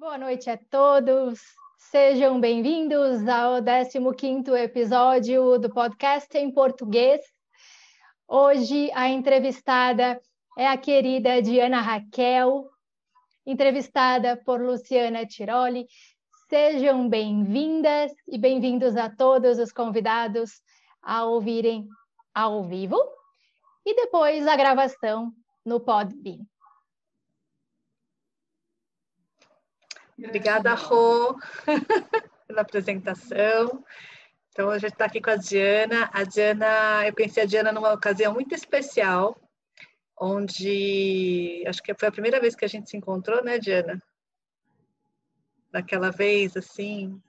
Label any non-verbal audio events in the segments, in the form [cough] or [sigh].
Boa noite a todos. Sejam bem-vindos ao 15º episódio do podcast em português. Hoje a entrevistada é a querida Diana Raquel, entrevistada por Luciana Tiroli. Sejam bem-vindas e bem-vindos a todos os convidados a ouvirem ao vivo e depois a gravação no Podbean. Obrigada, Rô, [laughs] pela apresentação. Então, a gente está aqui com a Diana. A Diana, eu conheci a Diana numa ocasião muito especial, onde acho que foi a primeira vez que a gente se encontrou, né, Diana? Daquela vez, assim,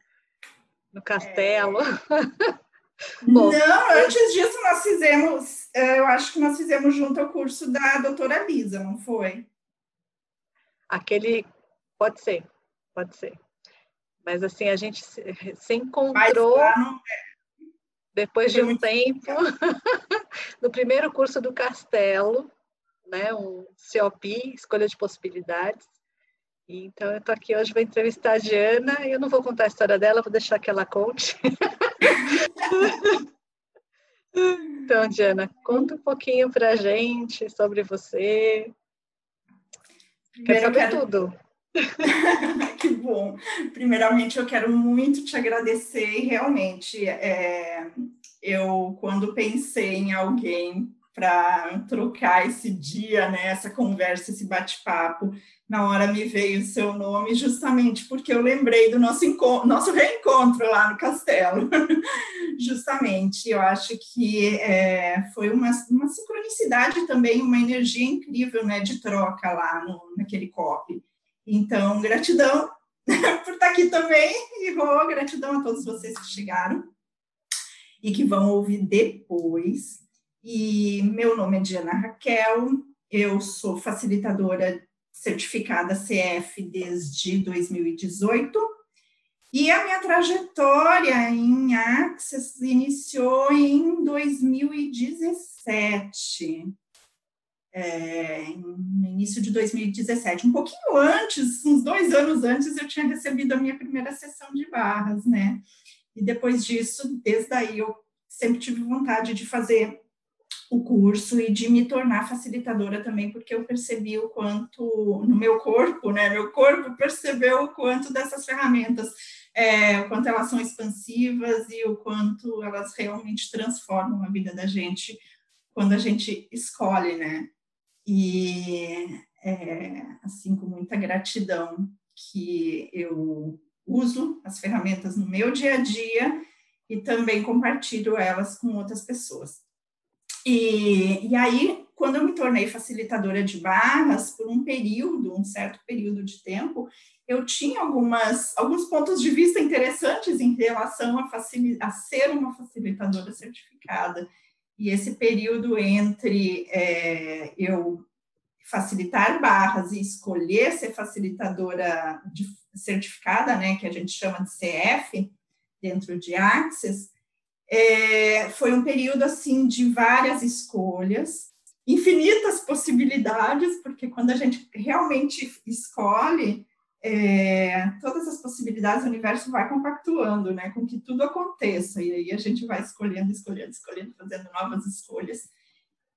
no castelo. É... [laughs] Bom, não, antes disso nós fizemos, eh, eu acho que nós fizemos junto ao curso da doutora Lisa, não foi? Aquele, pode ser, pode ser. Mas assim, a gente se, encontrou é. depois de um tempo [laughs] no primeiro curso do Castelo, né, um COP, Escolha de Possibilidades. Então, eu estou aqui hoje para entrevistar a Diana, e eu não vou contar a história dela, vou deixar que ela conte. [laughs] então, Diana, conta um pouquinho para a gente sobre você. Quero saber quero... tudo. [laughs] que bom. Primeiramente, eu quero muito te agradecer e realmente, é, eu quando pensei em alguém para trocar esse dia, né, essa conversa, esse bate-papo, na hora me veio o seu nome justamente porque eu lembrei do nosso, nosso reencontro lá no castelo. [laughs] justamente, eu acho que é, foi uma, uma sincronicidade também, uma energia incrível né, de troca lá no, naquele COP. Então, gratidão [laughs] por estar aqui também, e vou gratidão a todos vocês que chegaram e que vão ouvir depois. E meu nome é Diana Raquel, eu sou facilitadora certificada CF desde 2018. E a minha trajetória em Access iniciou em 2017, é, no início de 2017. Um pouquinho antes, uns dois anos antes, eu tinha recebido a minha primeira sessão de barras, né? E depois disso, desde aí, eu sempre tive vontade de fazer o curso e de me tornar facilitadora também, porque eu percebi o quanto no meu corpo, né? Meu corpo percebeu o quanto dessas ferramentas, é, o quanto elas são expansivas e o quanto elas realmente transformam a vida da gente quando a gente escolhe, né? E é, assim, com muita gratidão que eu uso as ferramentas no meu dia a dia e também compartilho elas com outras pessoas. E, e aí, quando eu me tornei facilitadora de barras, por um período, um certo período de tempo, eu tinha algumas, alguns pontos de vista interessantes em relação a, a ser uma facilitadora certificada. E esse período entre é, eu facilitar barras e escolher ser facilitadora certificada, né, que a gente chama de CF, dentro de Access, é, foi um período assim de várias escolhas, infinitas possibilidades, porque quando a gente realmente escolhe, é, todas as possibilidades, o universo vai compactuando, né, com que tudo aconteça, e aí a gente vai escolhendo, escolhendo, escolhendo, fazendo novas escolhas.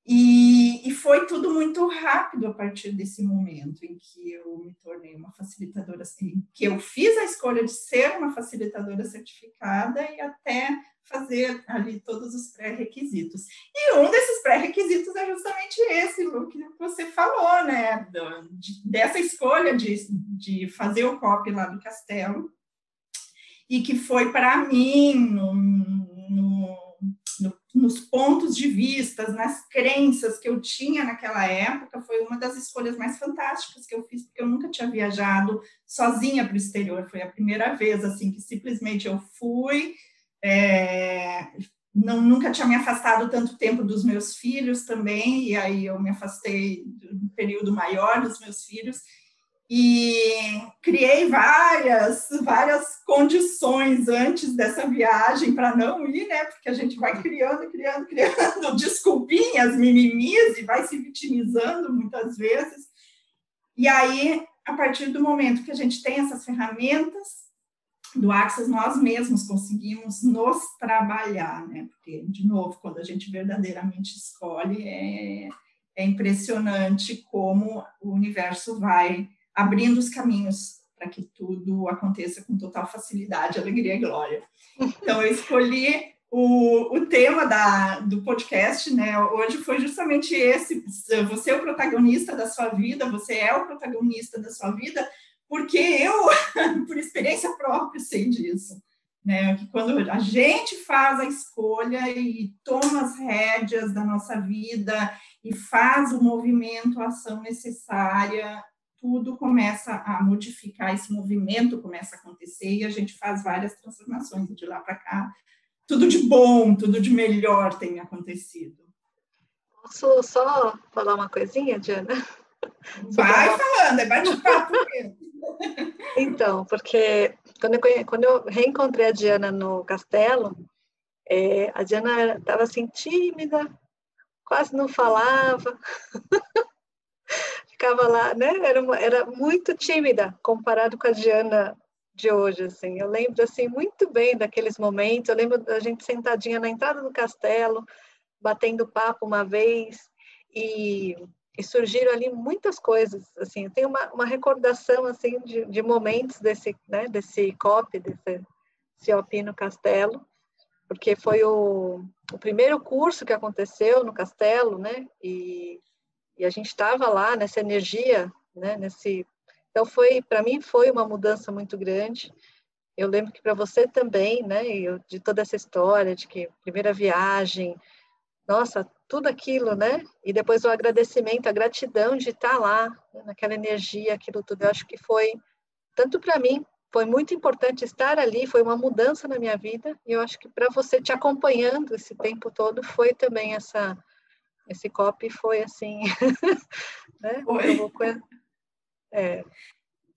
E, e, foi tudo muito rápido a partir desse momento em que eu me tornei uma facilitadora, assim, que eu fiz a escolha de ser uma facilitadora certificada e até fazer ali todos os pré-requisitos. E um desses pré-requisitos é justamente esse, o que você falou, né? De, dessa escolha de, de fazer o COP lá do Castelo, e que foi para mim, no, no, no, nos pontos de vista, nas crenças que eu tinha naquela época, foi uma das escolhas mais fantásticas que eu fiz, porque eu nunca tinha viajado sozinha para o exterior, foi a primeira vez, assim, que simplesmente eu fui é, não, nunca tinha me afastado tanto tempo dos meus filhos também, e aí eu me afastei um período maior dos meus filhos, e criei várias, várias condições antes dessa viagem para não ir, né? Porque a gente vai criando, criando, [laughs] criando desculpinhas, mimimis e vai se vitimizando muitas vezes. E aí a partir do momento que a gente tem essas ferramentas do Axis, nós mesmos conseguimos nos trabalhar, né? Porque, de novo, quando a gente verdadeiramente escolhe, é, é impressionante como o universo vai abrindo os caminhos para que tudo aconteça com total facilidade, alegria e glória. Então, eu escolhi o, o tema da, do podcast, né, hoje foi justamente esse, você é o protagonista da sua vida, você é o protagonista da sua vida, porque eu, [laughs] por experiência própria, sei disso, né, que quando a gente faz a escolha e toma as rédeas da nossa vida e faz o movimento, a ação necessária, tudo começa a modificar, esse movimento começa a acontecer e a gente faz várias transformações de lá para cá. Tudo de bom, tudo de melhor tem acontecido. Posso só falar uma coisinha, Diana? Vai uma... falando, é bate-papo mesmo. [laughs] Então, porque quando eu, quando eu reencontrei a Diana no castelo, é, a Diana estava assim tímida, quase não falava. [laughs] ficava lá, né? Era, uma, era muito tímida comparado com a Diana de hoje, assim. Eu lembro, assim, muito bem daqueles momentos. Eu lembro da gente sentadinha na entrada do castelo, batendo papo uma vez e, e surgiram ali muitas coisas, assim. Eu tenho uma, uma recordação, assim, de, de momentos desse, né, desse COP, desse COP no castelo, porque foi o, o primeiro curso que aconteceu no castelo, né? E e a gente estava lá nessa energia, né, nesse então foi para mim foi uma mudança muito grande. Eu lembro que para você também, né, eu, de toda essa história de que primeira viagem, nossa, tudo aquilo, né? E depois o agradecimento, a gratidão de estar lá, né, naquela energia, aquilo tudo. Eu acho que foi tanto para mim foi muito importante estar ali, foi uma mudança na minha vida, e eu acho que para você te acompanhando esse tempo todo foi também essa esse copy foi assim, [laughs] né? Foi. É.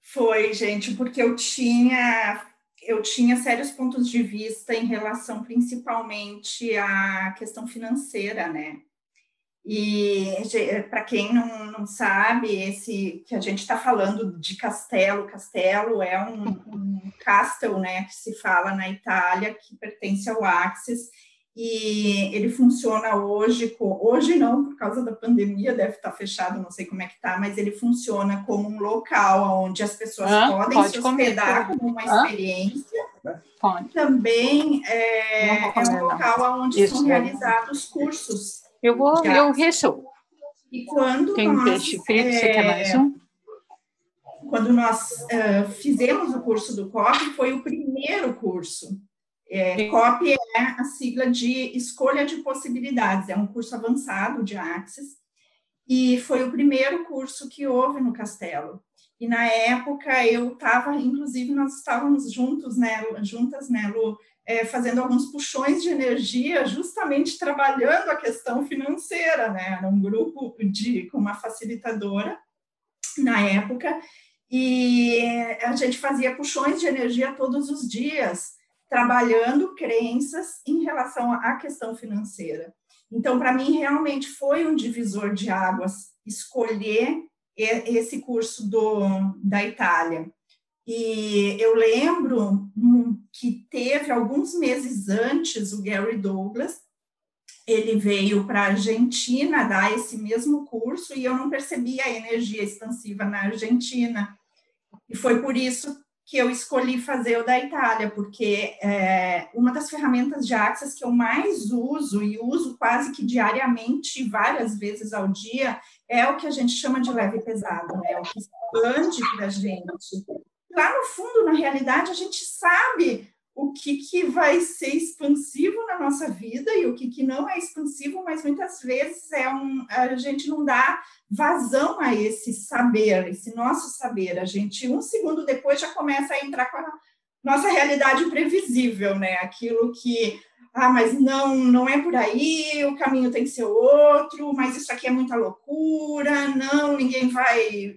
Foi, gente, porque eu tinha eu tinha sérios pontos de vista em relação principalmente à questão financeira, né? E para quem não, não sabe, esse que a gente está falando de castelo, castelo é um, um castle, né, que se fala na Itália, que pertence ao Axis, e ele funciona hoje, hoje não, por causa da pandemia, deve estar fechado, não sei como é que está, mas ele funciona como um local onde as pessoas ah, podem se hospedar comer. como uma ah? experiência. Pode. Também é, é um local onde Isso, são realizados cursos. Eu vou, eu recho. E quando Tem nós, peixe frito, é, você quer mais um? Quando nós uh, fizemos o curso do COP, foi o primeiro curso é, COP é a sigla de Escolha de Possibilidades, é um curso avançado de Axis, e foi o primeiro curso que houve no Castelo. E na época eu estava, inclusive nós estávamos juntos, né, juntas, né, Lu, é, fazendo alguns puxões de energia, justamente trabalhando a questão financeira, né, era um grupo de, com uma facilitadora na época, e a gente fazia puxões de energia todos os dias, trabalhando crenças em relação à questão financeira. Então, para mim, realmente foi um divisor de águas escolher esse curso do, da Itália. E eu lembro hum, que teve alguns meses antes o Gary Douglas, ele veio para a Argentina dar esse mesmo curso e eu não percebia a energia expansiva na Argentina. E foi por isso que eu escolhi fazer o da Itália, porque é, uma das ferramentas de Access que eu mais uso e uso quase que diariamente, várias vezes ao dia, é o que a gente chama de leve e pesado, né? O que expande para a gente. Lá no fundo, na realidade, a gente sabe o que, que vai ser expansivo na nossa vida e o que, que não é expansivo, mas muitas vezes é um, a gente não dá vazão a esse saber, esse nosso saber. A gente, um segundo depois, já começa a entrar com a nossa realidade previsível, né? Aquilo que, ah, mas não, não é por aí, o caminho tem que ser outro, mas isso aqui é muita loucura, não, ninguém vai,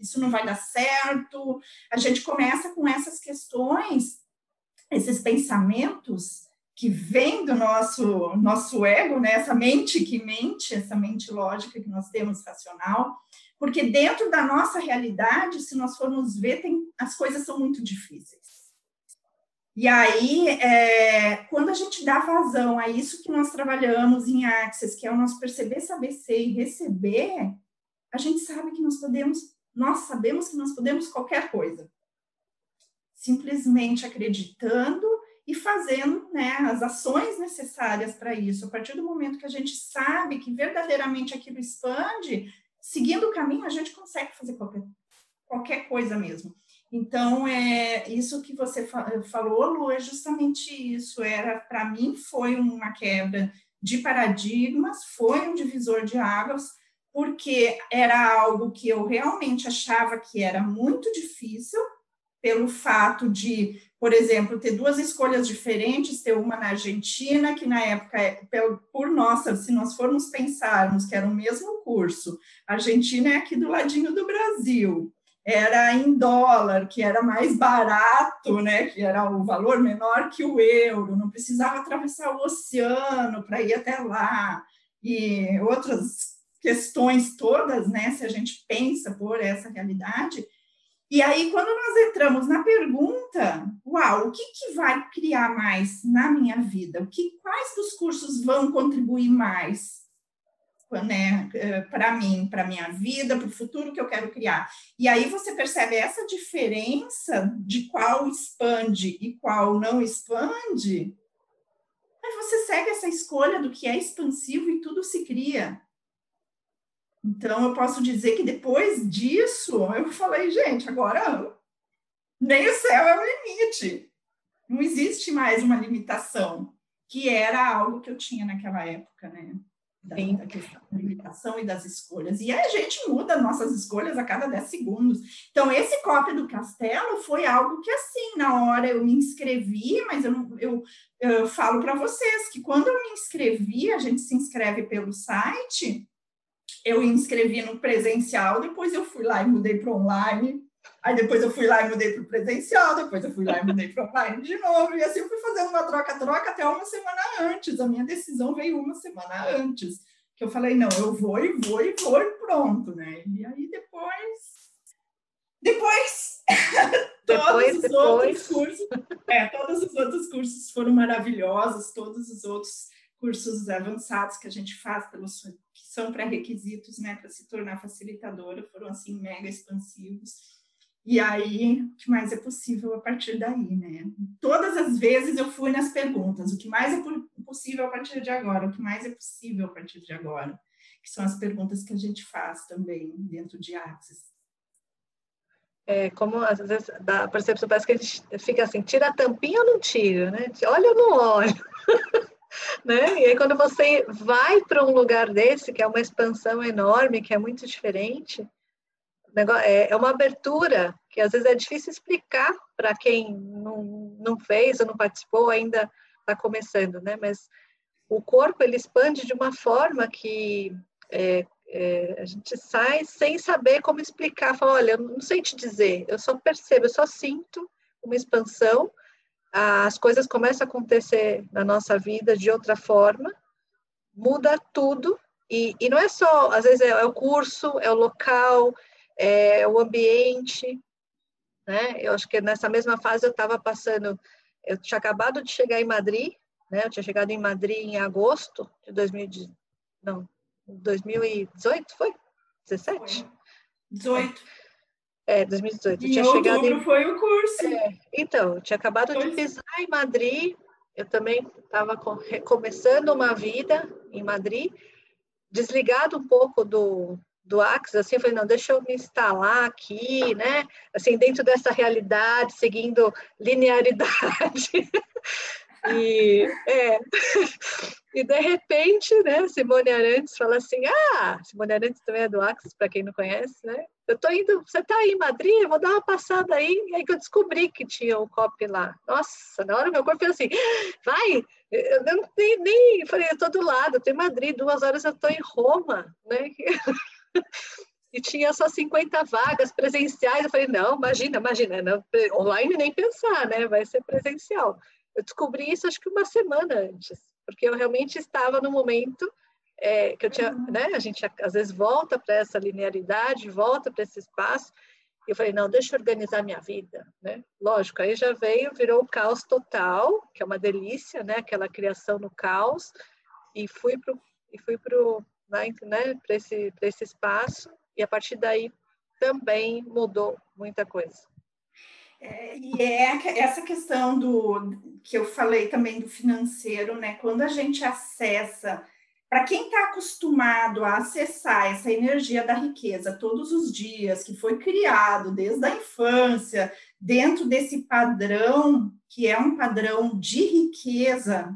isso não vai dar certo. A gente começa com essas questões esses pensamentos que vêm do nosso nosso ego, né? Essa mente que mente, essa mente lógica que nós temos racional, Porque dentro da nossa realidade, se nós formos ver, tem, as coisas são muito difíceis. E aí, é, quando a gente dá vazão a isso que nós trabalhamos em Access, que é o nosso perceber, saber ser e receber, a gente sabe que nós podemos, nós sabemos que nós podemos qualquer coisa. Simplesmente acreditando e fazendo né, as ações necessárias para isso. A partir do momento que a gente sabe que verdadeiramente aquilo expande, seguindo o caminho, a gente consegue fazer qualquer, qualquer coisa mesmo. Então, é isso que você falou, Lu, é justamente isso. Era, para mim, foi uma quebra de paradigmas, foi um divisor de águas, porque era algo que eu realmente achava que era muito difícil, pelo fato de, por exemplo, ter duas escolhas diferentes, ter uma na Argentina, que na época, por nossa, se nós formos pensarmos que era o mesmo curso, a Argentina é aqui do ladinho do Brasil, era em dólar, que era mais barato, né, que era o valor menor que o euro, não precisava atravessar o oceano para ir até lá, e outras questões todas, né, se a gente pensa por essa realidade, e aí, quando nós entramos na pergunta, uau, o que, que vai criar mais na minha vida? O que, quais dos cursos vão contribuir mais né, para mim, para minha vida, para o futuro que eu quero criar? E aí você percebe essa diferença de qual expande e qual não expande. Aí você segue essa escolha do que é expansivo e tudo se cria. Então, eu posso dizer que depois disso, eu falei, gente, agora nem o céu é o limite. Não existe mais uma limitação, que era algo que eu tinha naquela época, né? Da, da questão da limitação e das escolhas. E a gente muda nossas escolhas a cada 10 segundos. Então, esse cópia do castelo foi algo que, assim, na hora eu me inscrevi, mas eu, eu, eu falo para vocês que quando eu me inscrevi, a gente se inscreve pelo site, eu inscrevi no presencial, depois eu fui lá e mudei para online, aí depois eu fui lá e mudei para o presencial, depois eu fui lá e mudei para online de novo, e assim eu fui fazendo uma troca-troca até uma semana antes. A minha decisão veio uma semana antes, que eu falei, não, eu vou e vou e vou e pronto, né? E aí depois. Depois, [laughs] todos os depois. outros cursos, é, todos os outros cursos foram maravilhosos, todos os outros cursos avançados que a gente faz pelos que são pré-requisitos, né, para se tornar facilitadora, foram assim mega expansivos. E aí, o que mais é possível a partir daí, né? Todas as vezes eu fui nas perguntas, o que mais é possível a partir de agora, o que mais é possível a partir de agora, que são as perguntas que a gente faz também dentro de Axis. É, como às vezes dá a percepção, parece que a gente fica assim, tira a tampinha ou não tira, né? Olha ou não olha? [laughs] né? E aí quando você vai para um lugar desse, que é uma expansão enorme, que é muito diferente, é, é uma abertura que às vezes é difícil explicar para quem não, não fez ou não participou, ainda está começando, né? Mas o corpo ele expande de uma forma que é, é, a gente sai sem saber como explicar. Fala, olha, eu não sei te dizer, eu só percebo, eu só sinto uma expansão as coisas começam a acontecer na nossa vida de outra forma, muda tudo, e, e não é só, às vezes é, é, o curso, é o local, é o ambiente, né? Eu acho que nessa mesma fase eu estava passando, eu tinha acabado de chegar em Madrid, né? Eu tinha chegado em Madrid em agosto de 2000, não, 2018, foi? 17? Foi. 18. É, 2018. Em tinha chegado em... foi o curso. É, então, eu tinha acabado de pisar em Madrid, eu também estava começando uma vida em Madrid, desligado um pouco do, do Axis, assim, eu falei, não, deixa eu me instalar aqui, né, assim, dentro dessa realidade, seguindo linearidade. [laughs] e, é, [laughs] e de repente, né, Simone Arantes fala assim, ah, Simone Arantes também é do Axis, para quem não conhece, né, eu tô indo, você tá aí em Madrid, eu vou dar uma passada aí, e aí que eu descobri que tinha o um COP lá. Nossa, na hora meu corpo fez assim, vai, eu não nem, nem falei, eu tô do lado, eu tô em Madrid, duas horas eu tô em Roma, né? [laughs] e tinha só 50 vagas presenciais, eu falei, não, imagina, imagina, online nem pensar, né? Vai ser presencial. Eu descobri isso acho que uma semana antes, porque eu realmente estava no momento é, que eu tinha, uhum. né? A gente às vezes volta para essa linearidade, volta para esse espaço. E eu falei, não, deixa eu organizar minha vida, né? Lógico, aí já veio, virou o caos total, que é uma delícia, né? Aquela criação no caos. E fui para e fui pro, né, né para esse, esse espaço. E a partir daí também mudou muita coisa. É, e é essa questão do que eu falei também do financeiro, né? Quando a gente acessa, para quem está acostumado a acessar essa energia da riqueza todos os dias, que foi criado desde a infância, dentro desse padrão, que é um padrão de riqueza,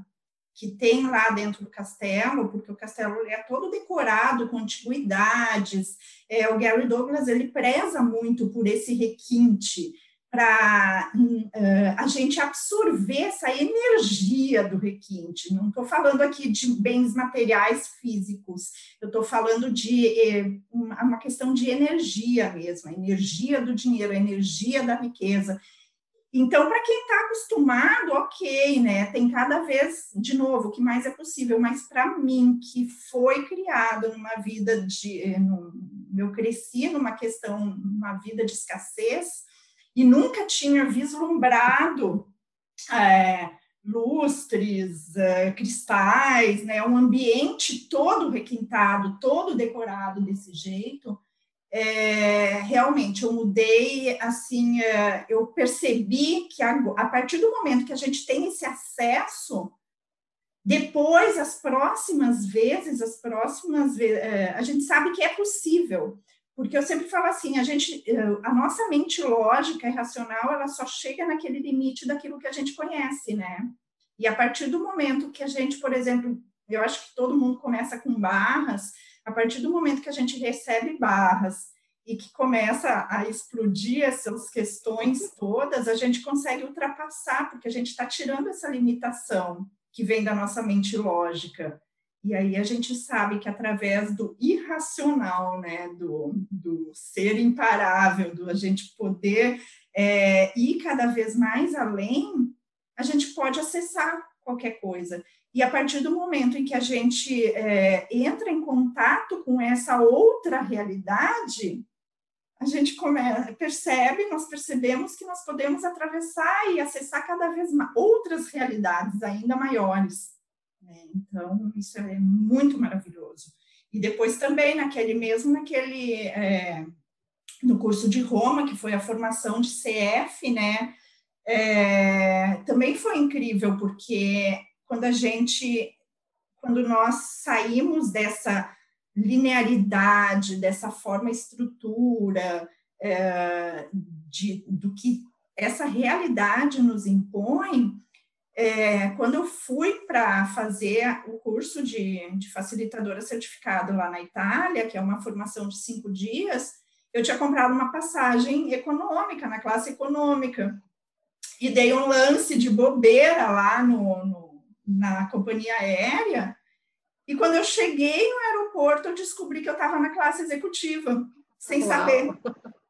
que tem lá dentro do castelo, porque o castelo é todo decorado com antiguidades. É, o Gary Douglas ele preza muito por esse requinte para uh, a gente absorver essa energia do requinte. Não estou falando aqui de bens materiais físicos, eu estou falando de eh, uma questão de energia mesmo, a energia do dinheiro, a energia da riqueza. Então, para quem está acostumado, ok, né? Tem cada vez, de novo, o que mais é possível, mas para mim, que foi criado numa vida de. Eh, no, eu cresci numa questão, numa vida de escassez, e nunca tinha vislumbrado é, lustres, é, cristais, né, um ambiente todo requintado, todo decorado desse jeito. É, realmente eu mudei assim, é, eu percebi que a, a partir do momento que a gente tem esse acesso, depois as próximas vezes, as próximas vezes, é, a gente sabe que é possível. Porque eu sempre falo assim, a gente, eh, a nossa mente lógica e racional, ela só chega naquele limite daquilo que a gente conhece, né? E a partir do momento que a gente, por exemplo, eu acho que todo mundo começa com barras, a partir do momento que a gente recebe barras e que começa a explodir essas questões todas, a gente consegue ultrapassar, porque a gente está tirando essa limitação que vem da nossa mente lógica. E aí a gente sabe que através do irracional, né, do, do ser imparável, do a gente poder é, ir cada vez mais além, a gente pode acessar qualquer coisa. E a partir do momento em que a gente é, entra em contato com essa outra realidade, a gente come, percebe, nós percebemos que nós podemos atravessar e acessar cada vez mais outras realidades ainda maiores. Né? Então, isso é muito maravilhoso. E depois também, naquele mesmo, naquele, é, no curso de Roma, que foi a formação de CF, né, é, também foi incrível, porque quando a gente, quando nós saímos dessa linearidade, dessa forma estrutura, é, de, do que essa realidade nos impõe, é, quando eu fui para fazer o curso de, de facilitadora certificado lá na Itália, que é uma formação de cinco dias, eu tinha comprado uma passagem econômica, na classe econômica, e dei um lance de bobeira lá no, no na companhia aérea, e quando eu cheguei no aeroporto, eu descobri que eu estava na classe executiva, sem Uau. saber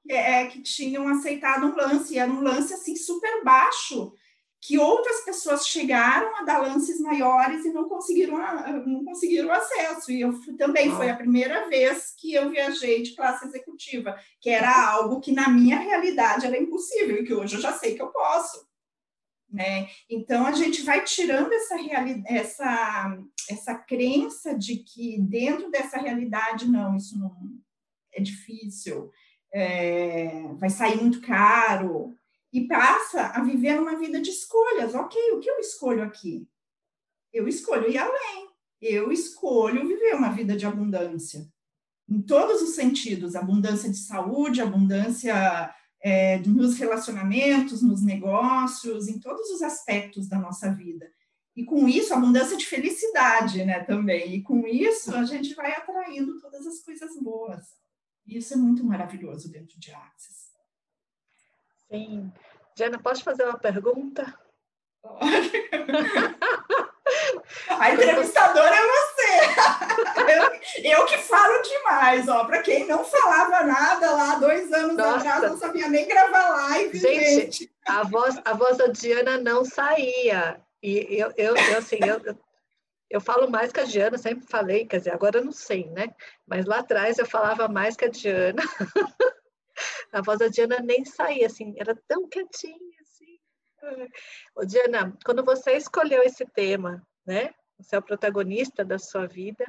é, que tinham aceitado um lance, e era um lance assim super baixo, que outras pessoas chegaram a dar lances maiores e não conseguiram, não conseguiram acesso. E eu também foi a primeira vez que eu viajei de classe executiva, que era algo que na minha realidade era impossível e que hoje eu já sei que eu posso. Né? Então a gente vai tirando essa, essa, essa crença de que dentro dessa realidade, não, isso não é difícil, é, vai sair muito caro, e passa a viver uma vida de escolhas. Ok, o que eu escolho aqui? Eu escolho ir além. Eu escolho viver uma vida de abundância. Em todos os sentidos, abundância de saúde, abundância é, nos relacionamentos, nos negócios, em todos os aspectos da nossa vida. E com isso, abundância de felicidade, né, também. E com isso, a gente vai atraindo todas as coisas boas. E isso é muito maravilhoso dentro de Axis. Sim. Jana, posso fazer uma pergunta? [laughs] A entrevistadora é você. Eu, [laughs] eu que falo demais, ó. Para quem não falava nada lá dois anos Nossa. atrás, não sabia nem gravar live, gente. gente. A voz, a voz da Diana não saía. E eu, eu, eu assim, eu, eu falo mais que a Diana, sempre falei, quer dizer, agora eu não sei, né? Mas lá atrás eu falava mais que a Diana. [laughs] a voz da Diana nem saía, assim, era tão quietinha, assim. Ô, Diana, quando você escolheu esse tema, né? Você é o protagonista da sua vida.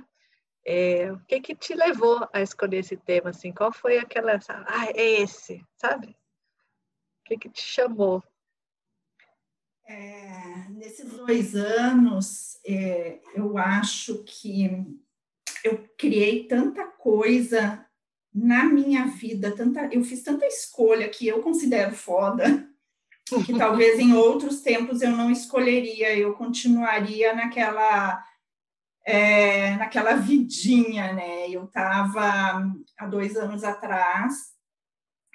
É, o que que te levou a escolher esse tema, assim? Qual foi aquela, ah, é esse, sabe? O que que te chamou? É, nesses dois anos, é, eu acho que eu criei tanta coisa na minha vida, tanta, eu fiz tanta escolha que eu considero foda, que talvez em [laughs] outros tempos eu não escolheria, eu continuaria naquela é, naquela vidinha, né? Eu estava há dois anos atrás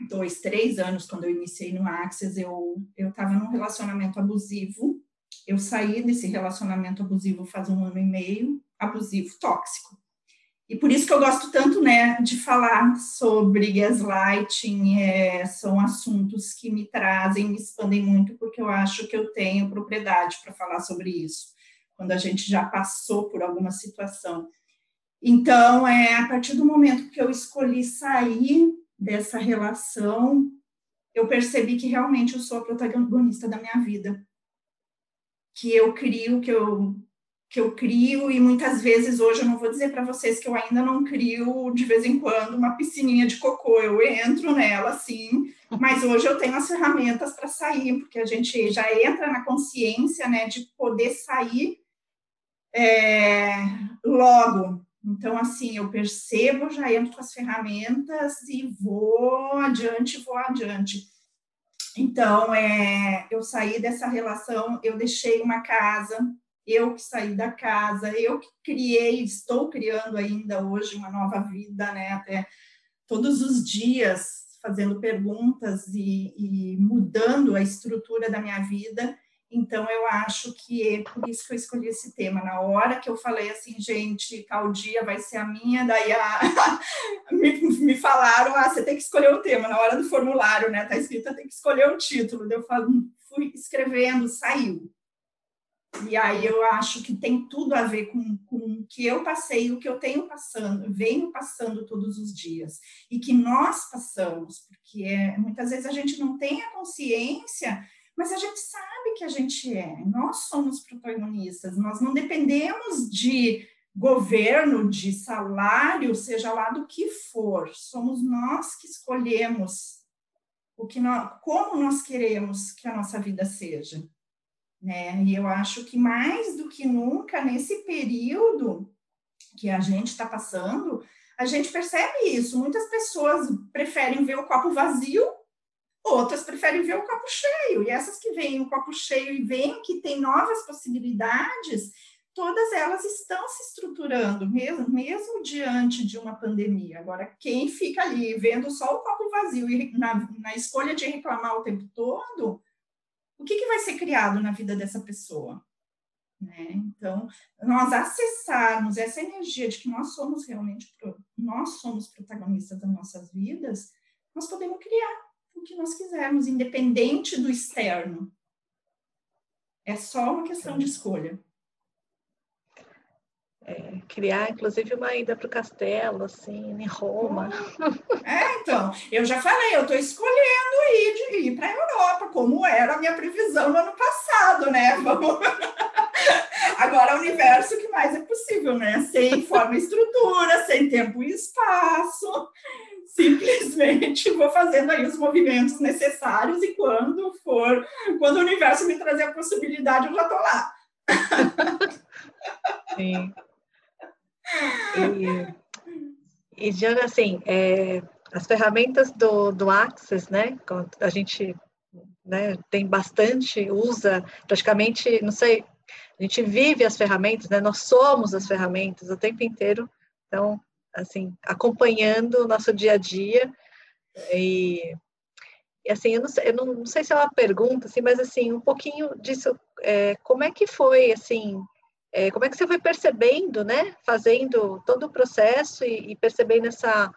dois, três anos, quando eu iniciei no Access, eu estava num relacionamento abusivo. Eu saí desse relacionamento abusivo faz um ano e meio, abusivo, tóxico. E por isso que eu gosto tanto, né, de falar sobre gaslighting, é, são assuntos que me trazem, me expandem muito, porque eu acho que eu tenho propriedade para falar sobre isso, quando a gente já passou por alguma situação. Então, é a partir do momento que eu escolhi sair dessa relação, eu percebi que realmente eu sou a protagonista da minha vida. Que eu crio, que eu que eu crio e muitas vezes hoje eu não vou dizer para vocês que eu ainda não crio de vez em quando uma piscininha de cocô, eu entro nela sim, mas hoje eu tenho as ferramentas para sair, porque a gente já entra na consciência, né, de poder sair é, logo, então, assim, eu percebo, já entro com as ferramentas e vou adiante, vou adiante. Então, é, eu saí dessa relação, eu deixei uma casa, eu que saí da casa, eu que criei, estou criando ainda hoje uma nova vida, né? Até todos os dias fazendo perguntas e, e mudando a estrutura da minha vida. Então, eu acho que é por isso que eu escolhi esse tema. Na hora que eu falei assim, gente, tal dia vai ser a minha, daí a, [laughs] me, me, falaram, ah, você tem que escolher o tema. Na hora do formulário, né? Tá escrito, tem que escolher o título. Eu falo, fui escrevendo, saiu. E aí eu acho que tem tudo a ver com, com o que eu passei, o que eu tenho passando, venho passando todos os dias. E que nós passamos, porque é, muitas vezes a gente não tem a consciência mas a gente sabe que a gente é, nós somos protagonistas, nós não dependemos de governo, de salário, seja lá do que for, somos nós que escolhemos o que nós, como nós queremos que a nossa vida seja. Né? E eu acho que mais do que nunca, nesse período que a gente está passando, a gente percebe isso. Muitas pessoas preferem ver o copo vazio Outras preferem ver o copo cheio, e essas que veem o copo cheio e veem que tem novas possibilidades, todas elas estão se estruturando, mesmo, mesmo diante de uma pandemia. Agora, quem fica ali vendo só o copo vazio e na, na escolha de reclamar o tempo todo, o que, que vai ser criado na vida dessa pessoa? Né? Então, nós acessarmos essa energia de que nós somos realmente, nós somos protagonistas das nossas vidas, nós podemos criar o que nós quisermos, independente do externo. É só uma questão de escolha. É, criar, inclusive, uma ida para o castelo, assim, em Roma. [laughs] É, então, eu já falei, eu estou escolhendo ir, de, ir para a Europa, como era a minha previsão no ano passado, né? [laughs] Vamos... [laughs] Agora, o universo, que mais é possível, né? Sem forma e estrutura, sem tempo e espaço simplesmente vou fazendo aí os movimentos necessários e quando for, quando o universo me trazer a possibilidade, eu já estou lá. Sim. E, e Diana, assim, é, as ferramentas do, do Access, né, a gente né, tem bastante, usa praticamente, não sei, a gente vive as ferramentas, né, nós somos as ferramentas o tempo inteiro, então assim, acompanhando o nosso dia a dia. E, e assim, eu, não sei, eu não, sei se é uma pergunta, assim, mas assim, um pouquinho disso, é, como é que foi, assim, é, como é que você foi percebendo, né, fazendo todo o processo e, e percebendo essa,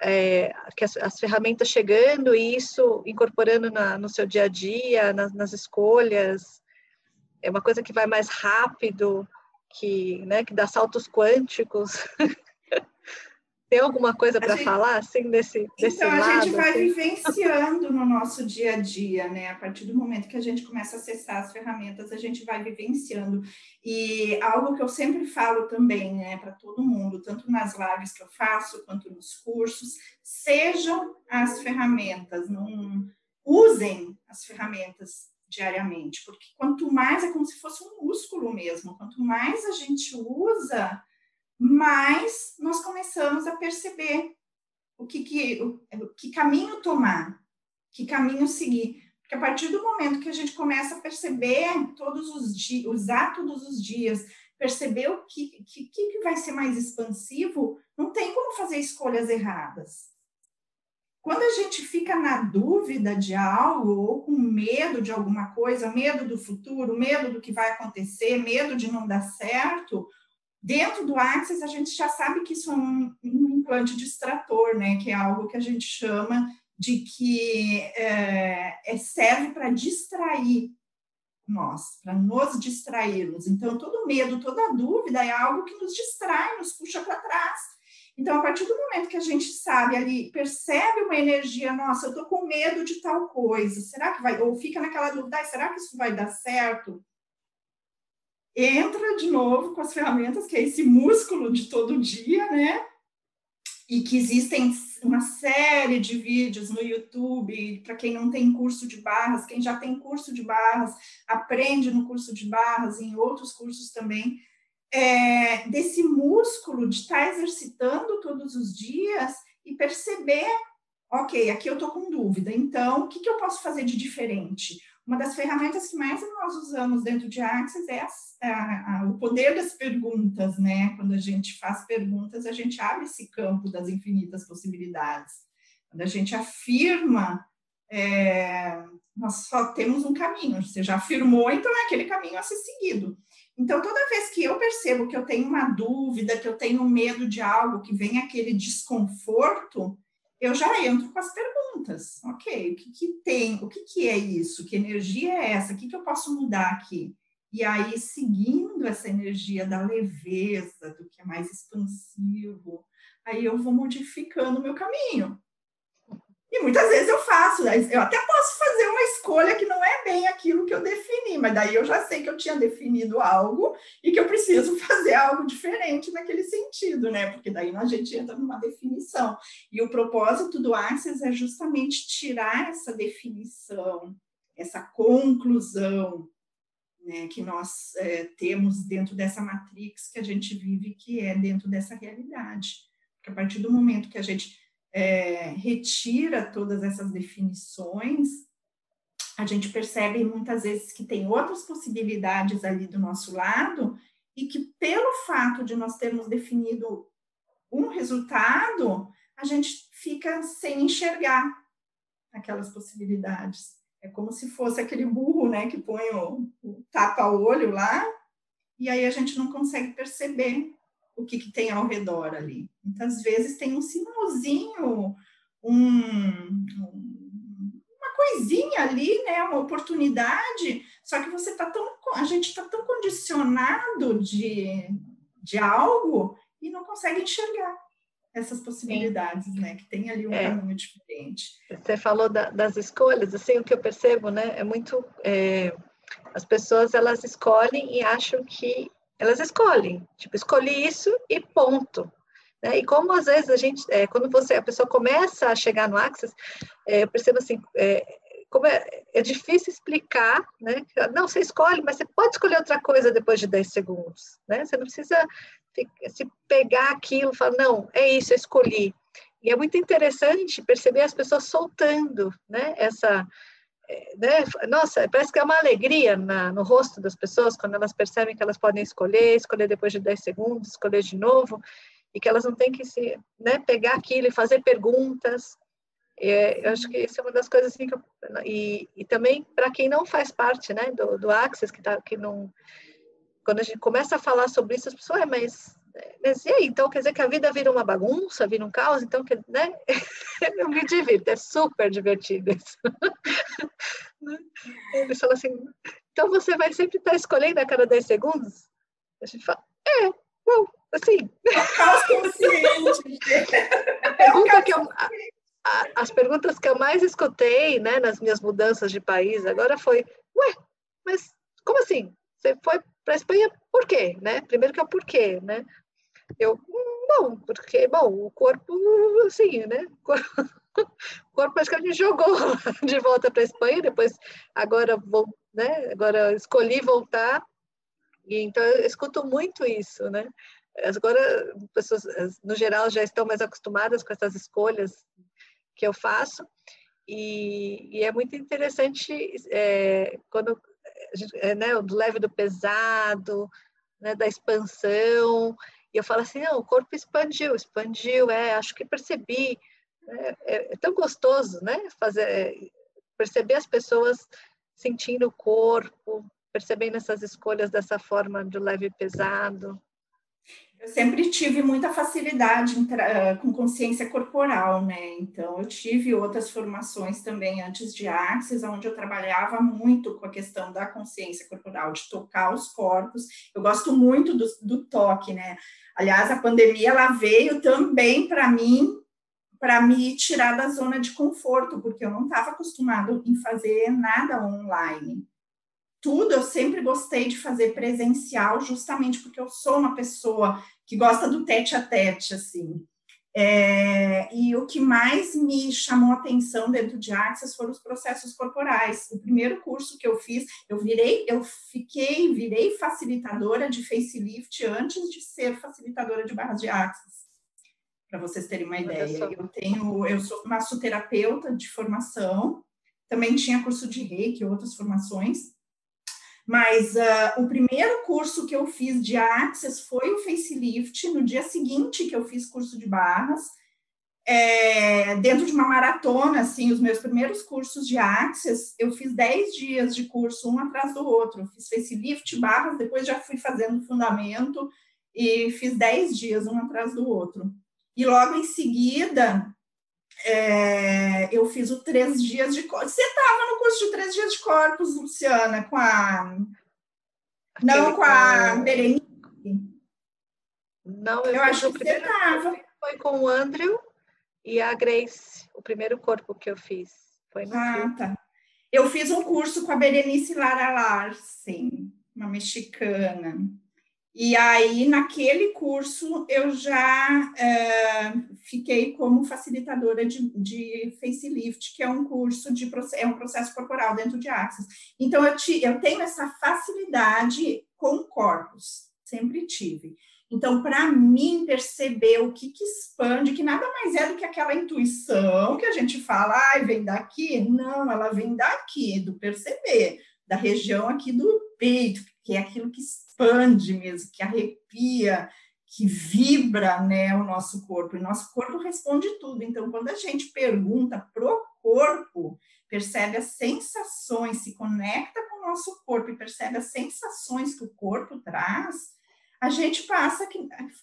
é, que as, as, ferramentas chegando e isso incorporando na, no seu dia a dia, nas, nas escolhas, é uma coisa que vai mais rápido, que, né, que dá saltos quânticos. [laughs] Tem alguma coisa para falar assim desse, desse então, lado? Então a gente vai assim? vivenciando no nosso dia a dia, né? A partir do momento que a gente começa a acessar as ferramentas, a gente vai vivenciando. E algo que eu sempre falo também, né, para todo mundo, tanto nas lives que eu faço quanto nos cursos, sejam as ferramentas, não usem as ferramentas diariamente, porque quanto mais é como se fosse um músculo mesmo, quanto mais a gente usa, mais nós começamos a perceber o que, que, o, que caminho tomar, que caminho seguir. Porque a partir do momento que a gente começa a perceber todos os dias, usar todos os dias, perceber o que, que, que vai ser mais expansivo, não tem como fazer escolhas erradas. Quando a gente fica na dúvida de algo, ou com medo de alguma coisa, medo do futuro, medo do que vai acontecer, medo de não dar certo, dentro do Axis a gente já sabe que isso é um, um implante distrator, né? Que é algo que a gente chama de que é, é serve para distrair nós, para nos distrairmos. Então, todo medo, toda dúvida é algo que nos distrai, nos puxa para trás. Então, a partir do momento que a gente sabe ali, percebe uma energia, nossa, eu estou com medo de tal coisa, será que vai? Ou fica naquela dúvida, será que isso vai dar certo? Entra de novo com as ferramentas, que é esse músculo de todo dia, né? E que existem uma série de vídeos no YouTube, para quem não tem curso de barras, quem já tem curso de barras, aprende no curso de barras, em outros cursos também é, desse músculo de estar tá exercitando todos os dias e perceber, ok, aqui eu estou com dúvida, então o que, que eu posso fazer de diferente? Uma das ferramentas que mais nós usamos dentro de Axis é a, a, o poder das perguntas, né? Quando a gente faz perguntas, a gente abre esse campo das infinitas possibilidades. Quando a gente afirma, é, nós só temos um caminho. Você já afirmou, então é aquele caminho a ser seguido. Então, toda vez que eu percebo que eu tenho uma dúvida, que eu tenho medo de algo, que vem aquele desconforto, eu já entro com as perguntas. Ok, o que, que tem? O que, que é isso? Que energia é essa? O que, que eu posso mudar aqui? E aí, seguindo essa energia da leveza, do que é mais expansivo, aí eu vou modificando o meu caminho. E muitas vezes eu faço, né? eu até posso fazer uma escolha que não é bem aquilo que eu defini, mas daí eu já sei que eu tinha definido algo e que eu preciso [laughs] fazer algo diferente naquele sentido, né? Porque daí a gente entra numa definição. E o propósito do Access é justamente tirar essa definição, essa conclusão né, que nós é, temos dentro dessa matrix que a gente vive, que é dentro dessa realidade. Porque a partir do momento que a gente é, retira todas essas definições, a gente percebe muitas vezes que tem outras possibilidades ali do nosso lado e que pelo fato de nós termos definido um resultado, a gente fica sem enxergar aquelas possibilidades. É como se fosse aquele burro, né, que põe o, o tapa-olho lá, e aí a gente não consegue perceber o que, que tem ao redor ali. Muitas vezes tem um sinalzinho, um, uma coisinha ali, né, uma oportunidade, só que você tá tão, a gente está tão condicionado de, de algo e não consegue enxergar essas possibilidades, Sim. né? Que tem ali um é. caminho diferente. Você falou da, das escolhas, assim, o que eu percebo, né? É muito... É, as pessoas, elas escolhem e acham que elas escolhem, tipo, escolhi isso e ponto. Né? E como às vezes a gente, é, quando você, a pessoa começa a chegar no Access, é, eu percebo assim, é, como é, é, difícil explicar, né? Não, você escolhe, mas você pode escolher outra coisa depois de 10 segundos, né? Você não precisa se pegar aquilo e falar, não, é isso, eu escolhi. E é muito interessante perceber as pessoas soltando, né? Essa, né? Nossa, parece que é uma alegria na, no rosto das pessoas quando elas percebem que elas podem escolher, escolher depois de 10 segundos, escolher de novo, e que elas não têm que se né, pegar aquilo e fazer perguntas. É, eu acho que isso é uma das coisas assim que eu, e, e também para quem não faz parte né, do, do Access, que, tá, que não. Quando a gente começa a falar sobre isso, as pessoas, é, mas mas e aí, então quer dizer que a vida vira uma bagunça, vira um caos, então, né? [laughs] Eu me divirto, é super divertido isso. [laughs] Eles falam assim, então você vai sempre estar escolhendo a cada 10 segundos? A gente fala, é, bom, assim. Caos consciente. [laughs] a pergunta que eu, a, as perguntas que eu mais escutei, né, nas minhas mudanças de país agora foi, ué, mas como assim? Você foi para a Espanha por quê, né? Primeiro que é o porquê, né? Eu, bom, porque, bom, o corpo, assim, né? [laughs] O corpo acho que a gente jogou [laughs] de volta para a Espanha, depois agora vou, né? Agora escolhi voltar e então eu escuto muito isso, né? Agora pessoas no geral já estão mais acostumadas com essas escolhas que eu faço e, e é muito interessante é, quando é, né, do leve do pesado, né, da expansão eu falo assim, não, o corpo expandiu, expandiu, é, acho que percebi, é, é, é tão gostoso, né, fazer, perceber as pessoas sentindo o corpo, percebendo essas escolhas dessa forma de leve e pesado. Eu sempre tive muita facilidade com consciência corporal, né? Então, eu tive outras formações também antes de Axis, onde eu trabalhava muito com a questão da consciência corporal, de tocar os corpos. Eu gosto muito do, do toque, né? Aliás, a pandemia ela veio também para mim para me tirar da zona de conforto, porque eu não estava acostumado em fazer nada online tudo eu sempre gostei de fazer presencial, justamente porque eu sou uma pessoa que gosta do tete a tete, assim. É, e o que mais me chamou atenção dentro de Axis foram os processos corporais. O primeiro curso que eu fiz, eu virei, eu fiquei, virei facilitadora de facelift antes de ser facilitadora de barras de Axis. Para vocês terem uma ideia, eu tenho, eu sou massoterapeuta de formação, também tinha curso de reiki, outras formações, mas uh, o primeiro curso que eu fiz de Access foi o facelift. No dia seguinte que eu fiz curso de barras, é, dentro de uma maratona, assim, os meus primeiros cursos de Access, eu fiz 10 dias de curso, um atrás do outro. fiz facelift, barras, depois já fui fazendo fundamento e fiz 10 dias, um atrás do outro. E logo em seguida, é, eu fiz o três dias de corpos. Você estava no curso de três dias de corpos, Luciana, com a. Não, com a Berenice. Não, eu, eu acho que você estava. Foi com o Andrew e a Grace, o primeiro corpo que eu fiz. Foi no ah, tá. Eu fiz um curso com a Berenice Lara Larsen, uma mexicana. E aí, naquele curso, eu já é, fiquei como facilitadora de, de, facelift, que é um curso de é um processo corporal dentro de Axis. Então, eu, te, eu tenho essa facilidade com corpos, sempre tive. Então, para mim, perceber o que, que expande, que nada mais é do que aquela intuição que a gente fala, ai, vem daqui. Não, ela vem daqui, do perceber, da região aqui do peito, que é aquilo que expande mesmo, que arrepia, que vibra né, o nosso corpo. E nosso corpo responde tudo. Então, quando a gente pergunta pro corpo, percebe as sensações, se conecta com o nosso corpo e percebe as sensações que o corpo traz, a gente passa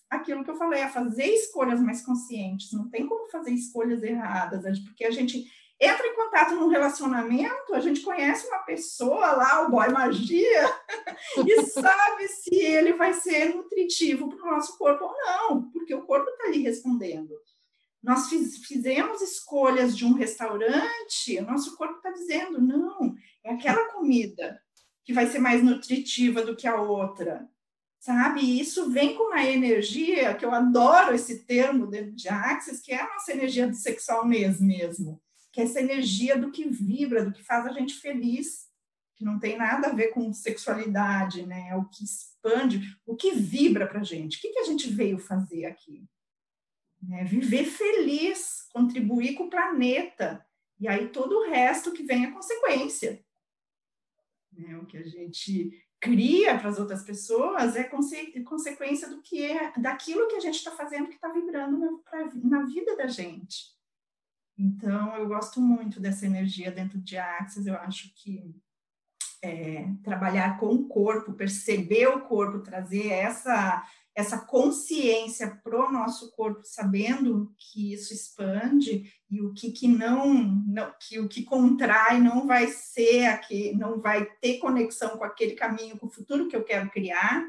aquilo que eu falei, a fazer escolhas mais conscientes. Não tem como fazer escolhas erradas, porque a gente entra em contato num relacionamento, a gente conhece uma pessoa lá, o boy magia, [laughs] e sabe se ele vai ser nutritivo para o nosso corpo ou não, porque o corpo está ali respondendo. Nós fiz, fizemos escolhas de um restaurante, o nosso corpo está dizendo, não, é aquela comida que vai ser mais nutritiva do que a outra, sabe? Isso vem com uma energia, que eu adoro esse termo dentro de Axis, que é a nossa energia do sexual mesmo que é essa energia do que vibra, do que faz a gente feliz, que não tem nada a ver com sexualidade, né? É o que expande, o que vibra para a gente. O que, que a gente veio fazer aqui? Né? Viver feliz, contribuir com o planeta. E aí todo o resto que vem é consequência. Né? O que a gente cria para as outras pessoas é conse consequência do que é daquilo que a gente está fazendo que está vibrando na, pra, na vida da gente. Então, eu gosto muito dessa energia dentro de Axis, eu acho que é, trabalhar com o corpo, perceber o corpo, trazer essa, essa consciência para o nosso corpo, sabendo que isso expande e o que, que não, não, que o que contrai não vai ser aqui, não vai ter conexão com aquele caminho, com o futuro que eu quero criar,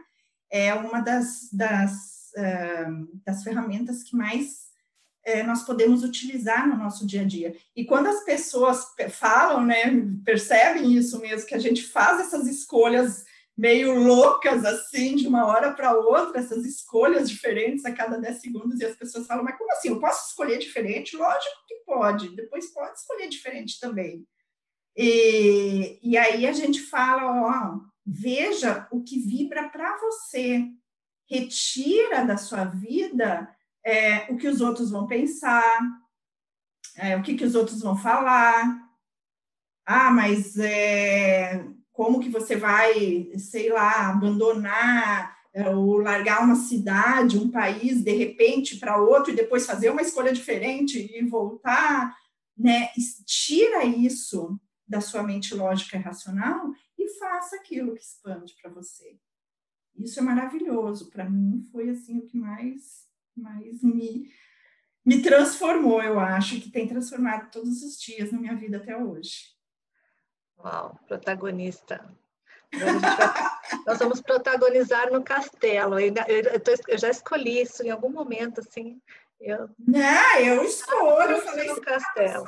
é uma das, das, uh, das ferramentas que mais é, nós podemos utilizar no nosso dia a dia. E quando as pessoas falam, né, percebem isso mesmo, que a gente faz essas escolhas meio loucas, assim, de uma hora para outra, essas escolhas diferentes a cada 10 segundos, e as pessoas falam, mas como assim? Eu posso escolher diferente? Lógico que pode, depois pode escolher diferente também. E, e aí a gente fala, ó, veja o que vibra para você, retira da sua vida é, o que os outros vão pensar, é, o que, que os outros vão falar. Ah, mas é, como que você vai, sei lá, abandonar é, ou largar uma cidade, um país, de repente para outro e depois fazer uma escolha diferente e voltar, né? Tira isso da sua mente lógica e racional e faça aquilo que expande para você. Isso é maravilhoso. Para mim foi assim o que mais, mais me, me transformou, eu acho, que tem transformado todos os dias na minha vida até hoje. Uau, protagonista. Nós vamos protagonizar no castelo. Eu, já escolhi isso em algum momento, assim. Eu... Não, eu escolho. Eu falei no castelo.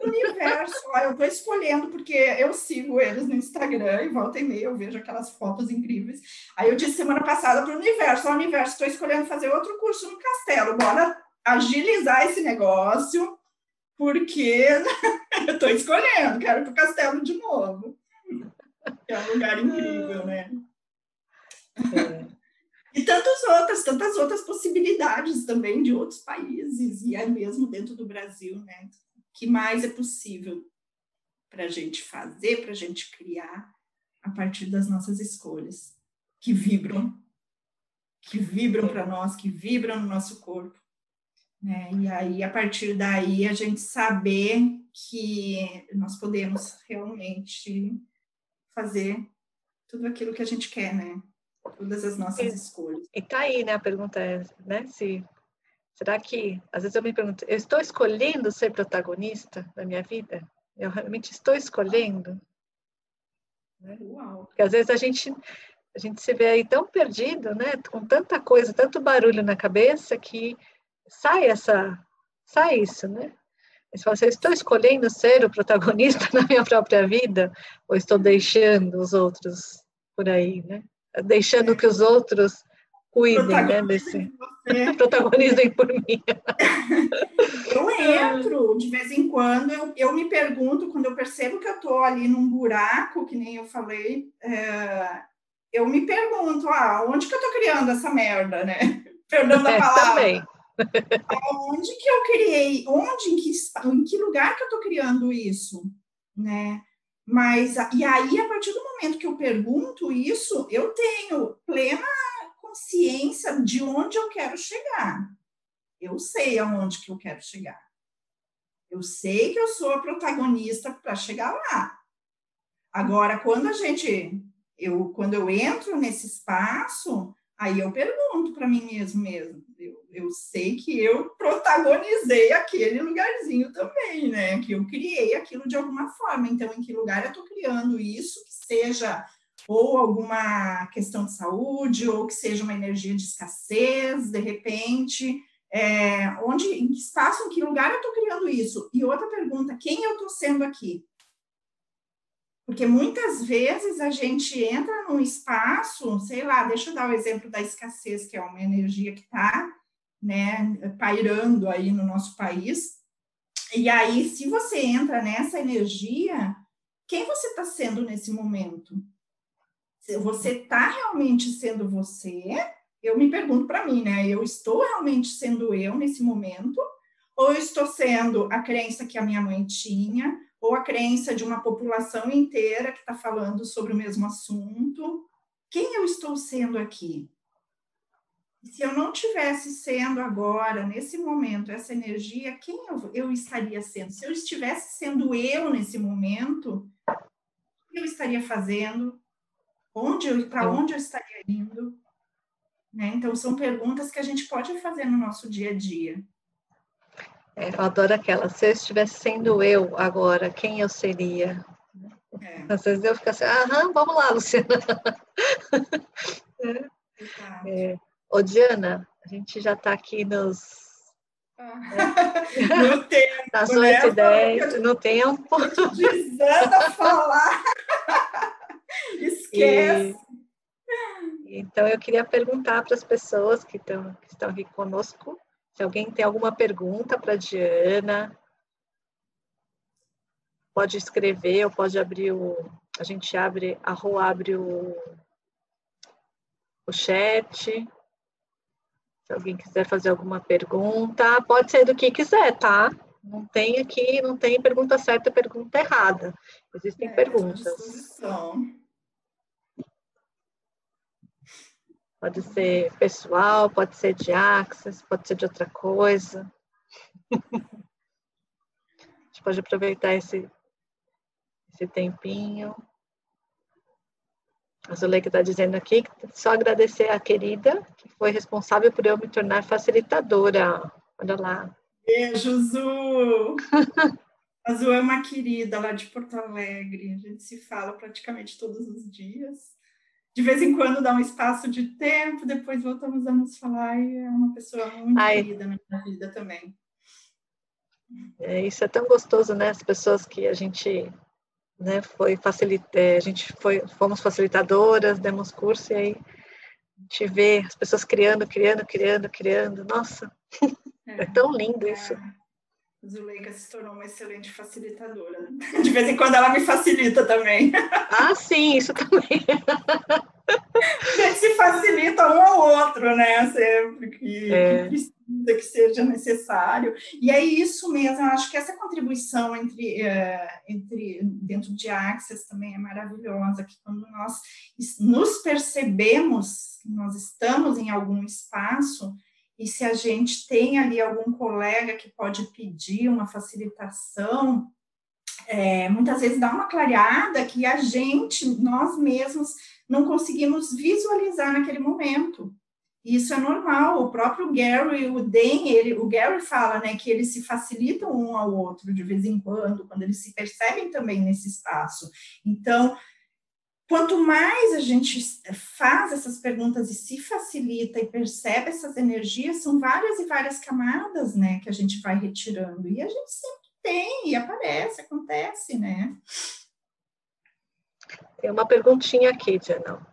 universo. eu estou escolhendo porque eu sigo eles no Instagram e volta e meia eu vejo aquelas fotos incríveis. Aí eu disse semana passada para o universo: o universo, estou escolhendo fazer outro curso no castelo. Bora agilizar esse negócio porque [laughs] eu estou escolhendo, quero ir para o castelo de novo. É um lugar incrível, né? É. E tantas outras, tantas outras possibilidades também de outros países, e é mesmo dentro do Brasil, né? O que mais é possível para a gente fazer, para a gente criar a partir das nossas escolhas, que vibram, que vibram para nós, que vibram no nosso corpo. Né? E aí, a partir daí, a gente saber que nós podemos realmente fazer tudo aquilo que a gente quer, né? Todas as nossas e, escolhas. E tá aí, né? A pergunta é, né? Se será que às vezes eu me pergunto, eu estou escolhendo ser protagonista da minha vida? Eu realmente estou escolhendo? Né? Uau. Porque às vezes a gente a gente se vê aí tão perdido, né? Com tanta coisa, tanto barulho na cabeça que sai essa, sai isso, né? Você fala assim, estou escolhendo ser o protagonista [laughs] na minha própria vida ou estou deixando os outros por aí, né? Deixando que os outros cuidem, né, desse... [laughs] Protagonizem por mim. eu entro, de vez em quando, eu, eu me pergunto, quando eu percebo que eu estou ali num buraco, que nem eu falei, é, eu me pergunto, ah, onde que eu estou criando essa merda, né? [laughs] Perdão da é, palavra. Também. Onde que eu criei? Onde, em que, em que lugar que eu estou criando isso? Né? Mas, e aí, a partir do momento que eu pergunto isso, eu tenho plena consciência de onde eu quero chegar. Eu sei aonde que eu quero chegar. Eu sei que eu sou a protagonista para chegar lá. Agora, quando a gente, eu, quando eu entro nesse espaço, aí eu pergunto para mim mesmo mesmo eu, eu sei que eu protagonizei aquele lugarzinho também, né? Que eu criei aquilo de alguma forma. Então, em que lugar eu estou criando isso, que seja ou alguma questão de saúde, ou que seja uma energia de escassez, de repente, é, onde, em que espaço, em que lugar eu estou criando isso? E outra pergunta, quem eu estou sendo aqui? Porque muitas vezes a gente entra num espaço, sei lá, deixa eu dar o exemplo da escassez, que é uma energia que está né, pairando aí no nosso país. E aí, se você entra nessa energia, quem você está sendo nesse momento? Você está realmente sendo você, eu me pergunto para mim, né? Eu estou realmente sendo eu nesse momento? Ou estou sendo a crença que a minha mãe tinha, ou a crença de uma população inteira que está falando sobre o mesmo assunto. Quem eu estou sendo aqui? Se eu não tivesse sendo agora, nesse momento, essa energia, quem eu, eu estaria sendo? Se eu estivesse sendo eu nesse momento, o que eu estaria fazendo? Onde para onde eu estaria indo? Né? Então, são perguntas que a gente pode fazer no nosso dia a dia. É, eu adoro aquela. Se eu estivesse sendo eu agora, quem eu seria? É. Às vezes eu fico assim, aham, vamos lá, Luciana. [laughs] É, ô, Diana, a gente já está aqui nos. [laughs] no tempo, Nas né? 8 no tempo. Desanda a falar. [laughs] Esquece. E, então, eu queria perguntar para as pessoas que, tão, que estão aqui conosco se alguém tem alguma pergunta para a Diana, pode escrever ou pode abrir o. A gente abre, a Rô abre o, o chat. Se alguém quiser fazer alguma pergunta, pode ser do que quiser, tá? Não tem aqui, não tem pergunta certa, pergunta errada. Existem é, perguntas. Pode ser pessoal, pode ser de Axis, pode ser de outra coisa. A gente pode aproveitar esse, esse tempinho. A Zuleika está dizendo aqui que só agradecer a querida que foi responsável por eu me tornar facilitadora. Olha lá. Beijo, Zu! [laughs] A Zu é uma querida lá de Porto Alegre. A gente se fala praticamente todos os dias. De vez em quando dá um espaço de tempo, depois voltamos a nos falar e é uma pessoa muito Ai. querida na minha vida também. É, isso é tão gostoso, né? As pessoas que a gente né, foi facilita, é, a gente foi, fomos facilitadoras, demos curso e aí a gente vê as pessoas criando, criando, criando, criando. Nossa, é, é tão lindo é. isso. Zuleika se tornou uma excelente facilitadora. [laughs] De vez em quando ela me facilita também. [laughs] Ah, sim, isso também. A gente se facilita um ao outro, né? Sempre que, é. que precisa, que seja necessário. E é isso mesmo, eu acho que essa contribuição entre, uh, entre dentro de Access também é maravilhosa, que quando nós nos percebemos, nós estamos em algum espaço, e se a gente tem ali algum colega que pode pedir uma facilitação, é, muitas vezes dá uma clareada que a gente, nós mesmos, não conseguimos visualizar naquele momento. Isso é normal. O próprio Gary, o Dan, ele, o Gary fala, né, que eles se facilitam um ao outro de vez em quando, quando eles se percebem também nesse espaço. Então, Quanto mais a gente faz essas perguntas e se facilita e percebe essas energias, são várias e várias camadas, né, que a gente vai retirando. E a gente sempre tem, e aparece, acontece, né? Tem uma perguntinha aqui, Diana.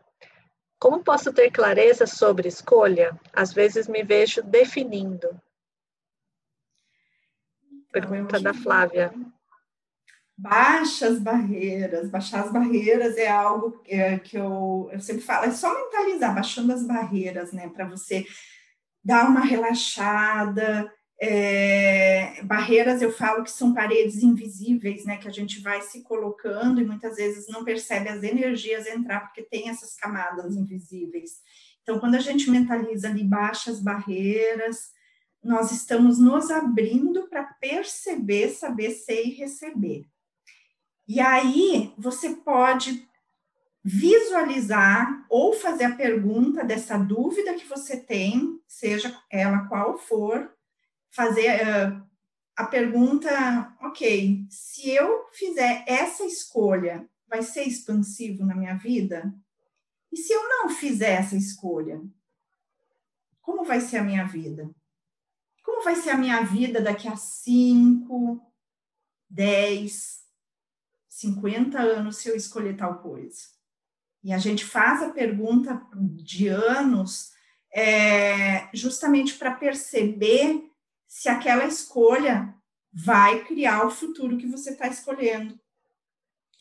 Como posso ter clareza sobre escolha? Às vezes me vejo definindo. Então, Pergunta da Flávia baixa as barreiras. Baixar as barreiras é algo é, que eu, eu sempre falo, é só mentalizar, baixando as barreiras, né, para você dar uma relaxada. É, barreiras eu falo que são paredes invisíveis, né, que a gente vai se colocando e muitas vezes não percebe as energias entrar, porque tem essas camadas invisíveis. Então, quando a gente mentaliza ali, baixa as barreiras, nós estamos nos abrindo para perceber, saber ser e receber. E aí você pode visualizar ou fazer a pergunta dessa dúvida que você tem, seja ela qual for, fazer uh, a pergunta, ok, se eu fizer essa escolha, vai ser expansivo na minha vida? E se eu não fizer essa escolha, como vai ser a minha vida? Como vai ser a minha vida daqui a 5, 10, 50 anos se eu escolher tal coisa? E a gente faz a pergunta de anos é, justamente para perceber se aquela escolha vai criar o futuro que você está escolhendo,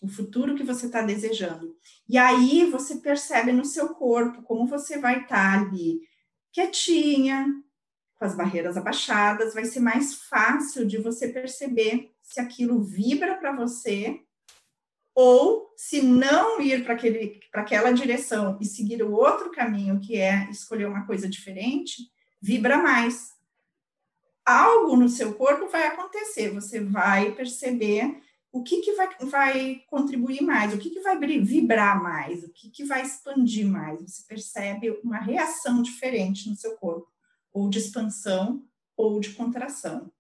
o futuro que você está desejando. E aí você percebe no seu corpo como você vai estar tá ali quietinha, com as barreiras abaixadas, vai ser mais fácil de você perceber se aquilo vibra para você ou se não ir para aquela direção e seguir o outro caminho, que é escolher uma coisa diferente, vibra mais. Algo no seu corpo vai acontecer, você vai perceber o que, que vai, vai contribuir mais, o que, que vai vibrar mais, o que, que vai expandir mais. Você percebe uma reação diferente no seu corpo, ou de expansão ou de contração.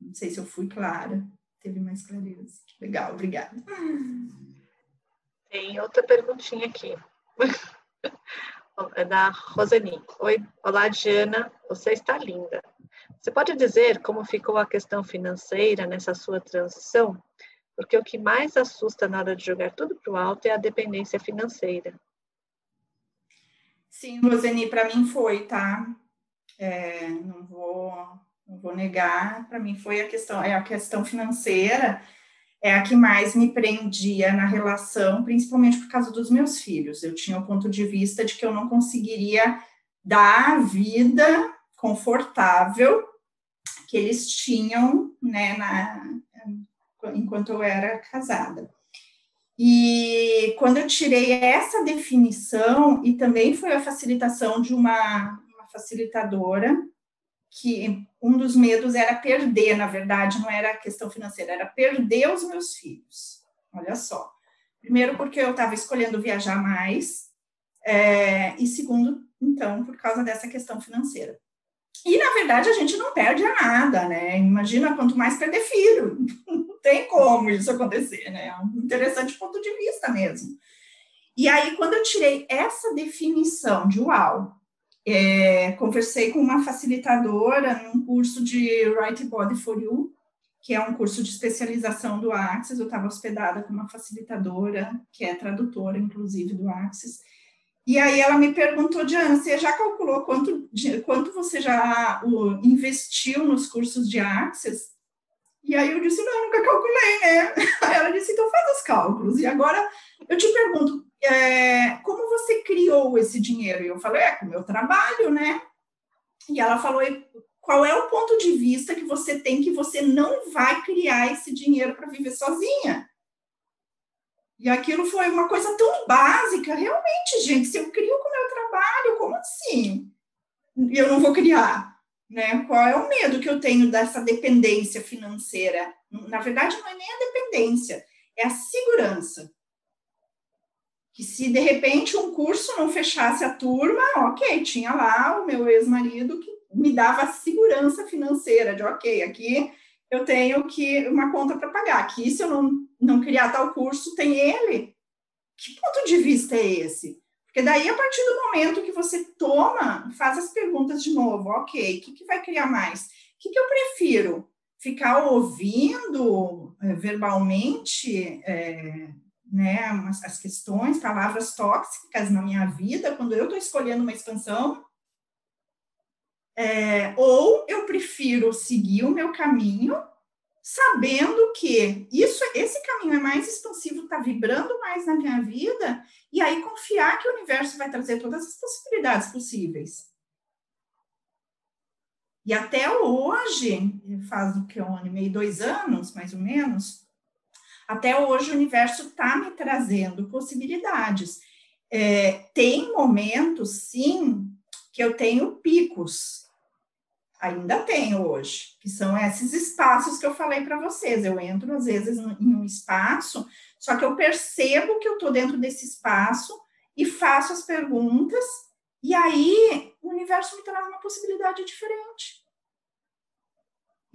Não sei se eu fui clara teve mais clareza. Legal, obrigada. Tem outra perguntinha aqui. [laughs] é da Roseni. Oi, olá, Diana, você está linda. Você pode dizer como ficou a questão financeira nessa sua transição? Porque o que mais assusta na hora de jogar tudo para o alto é a dependência financeira. Sim, Roseni, para mim foi, tá? É, não vou, não vou negar. Para mim foi a questão, é a questão financeira é a que mais me prendia na relação, principalmente por causa dos meus filhos. Eu tinha o ponto de vista de que eu não conseguiria dar a vida confortável que eles tinham, né, na, enquanto eu era casada. E quando eu tirei essa definição, e também foi a facilitação de uma, uma facilitadora, que um dos medos era perder, na verdade, não era questão financeira, era perder os meus filhos. Olha só. Primeiro, porque eu estava escolhendo viajar mais, é, e segundo, então, por causa dessa questão financeira. E, na verdade, a gente não perde a nada, né? Imagina quanto mais perder filho. [laughs] Não tem como isso acontecer, né? É um interessante ponto de vista mesmo. E aí, quando eu tirei essa definição de uau, é, conversei com uma facilitadora num curso de Right Body for You, que é um curso de especialização do Axis. Eu estava hospedada com uma facilitadora, que é tradutora, inclusive, do Axis. E aí ela me perguntou, Diana, você já calculou quanto, quanto você já investiu nos cursos de Axis? E aí eu disse, não, nunca calculei, né? Aí [laughs] ela disse, então faz os cálculos. E agora eu te pergunto, é, como você criou esse dinheiro? E eu falei, é, com o meu trabalho, né? E ela falou, qual é o ponto de vista que você tem que você não vai criar esse dinheiro para viver sozinha? E aquilo foi uma coisa tão básica, realmente, gente, se eu crio com o meu trabalho, como assim? Eu não vou criar, né? Qual é o medo que eu tenho dessa dependência financeira? Na verdade, não é nem a dependência, é a segurança que se de repente um curso não fechasse a turma, ok, tinha lá o meu ex-marido que me dava segurança financeira de ok, aqui eu tenho que uma conta para pagar. Aqui, se eu não, não criar tal curso, tem ele. Que ponto de vista é esse? Porque daí, a partir do momento que você toma, faz as perguntas de novo, ok, o que, que vai criar mais? O que, que eu prefiro? Ficar ouvindo é, verbalmente é, né, as questões, palavras tóxicas na minha vida, quando eu estou escolhendo uma expansão, é, ou eu prefiro seguir o meu caminho, sabendo que isso, esse caminho é mais expansivo, está vibrando mais na minha vida, e aí confiar que o universo vai trazer todas as possibilidades possíveis. E até hoje, faz o que um ano e meio, dois anos, mais ou menos, até hoje o universo está me trazendo possibilidades. É, tem momentos, sim, que eu tenho picos. Ainda tenho hoje, que são esses espaços que eu falei para vocês. Eu entro, às vezes, em um espaço, só que eu percebo que eu estou dentro desse espaço e faço as perguntas, e aí o universo me traz uma possibilidade diferente.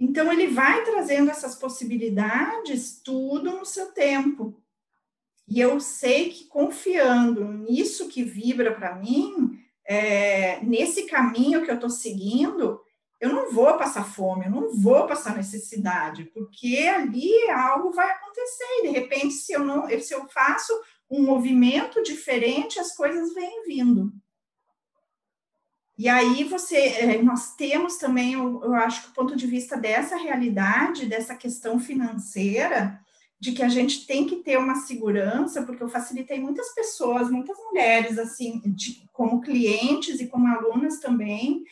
Então, ele vai trazendo essas possibilidades tudo no seu tempo. E eu sei que confiando nisso que vibra para mim, é, nesse caminho que eu estou seguindo, eu não vou passar fome, eu não vou passar necessidade, porque ali algo vai acontecer. De repente, se eu não, se eu faço um movimento diferente, as coisas vêm vindo. E aí você, é, nós temos também, eu, eu acho que o ponto de vista dessa realidade, dessa questão financeira, de que a gente tem que ter uma segurança, porque eu facilitei muitas pessoas, muitas mulheres, assim, de, como clientes e como alunas também,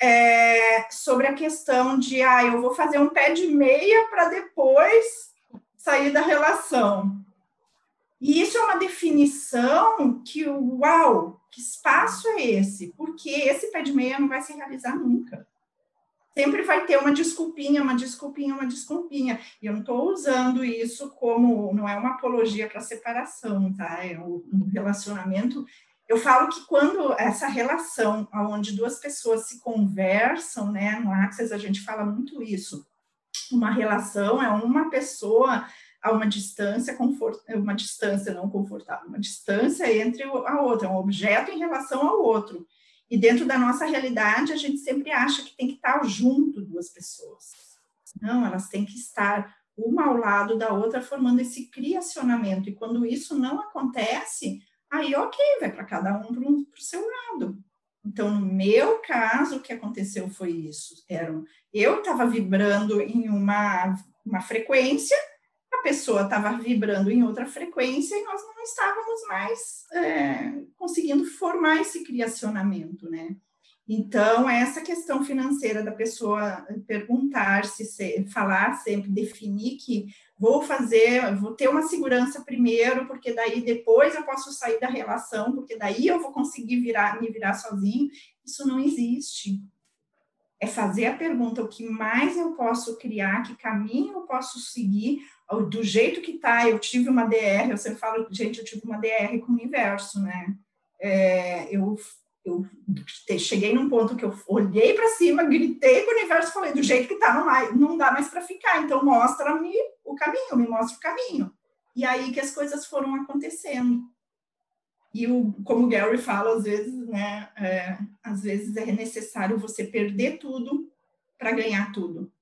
é, sobre a questão de, ah, eu vou fazer um pé de meia para depois sair da relação. E isso é uma definição que, uau, que espaço é esse? Porque esse pé de meia não vai se realizar nunca. Sempre vai ter uma desculpinha, uma desculpinha, uma desculpinha. E eu não estou usando isso como, não é uma apologia para separação, tá? É um relacionamento. Eu falo que quando essa relação, onde duas pessoas se conversam, né? No Access a gente fala muito isso. Uma relação é uma pessoa há uma distância, confort, uma distância não confortável, uma distância entre a outra, um objeto em relação ao outro. E dentro da nossa realidade, a gente sempre acha que tem que estar junto duas pessoas. Não, elas têm que estar uma ao lado da outra, formando esse criacionamento. E quando isso não acontece, aí ok, vai para cada um para o seu lado. Então, no meu caso, o que aconteceu foi isso. Eram, eu estava vibrando em uma, uma frequência, a pessoa estava vibrando em outra frequência e nós não estávamos mais é, conseguindo formar esse criacionamento, né? Então, essa questão financeira da pessoa perguntar se, falar sempre, definir que vou fazer, vou ter uma segurança primeiro, porque daí depois eu posso sair da relação, porque daí eu vou conseguir virar, me virar sozinho, isso não existe. É fazer a pergunta, o que mais eu posso criar, que caminho eu posso seguir, do jeito que tá, eu tive uma DR, eu sempre falo, gente, eu tive uma DR com o universo, né? É, eu eu cheguei num ponto que eu olhei para cima, gritei para o universo e falei: do jeito que está, não, não dá mais para ficar, então mostra-me o caminho, me mostra o caminho. E aí que as coisas foram acontecendo. E o, como o Gary fala, às vezes, né, é, às vezes é necessário você perder tudo para ganhar tudo.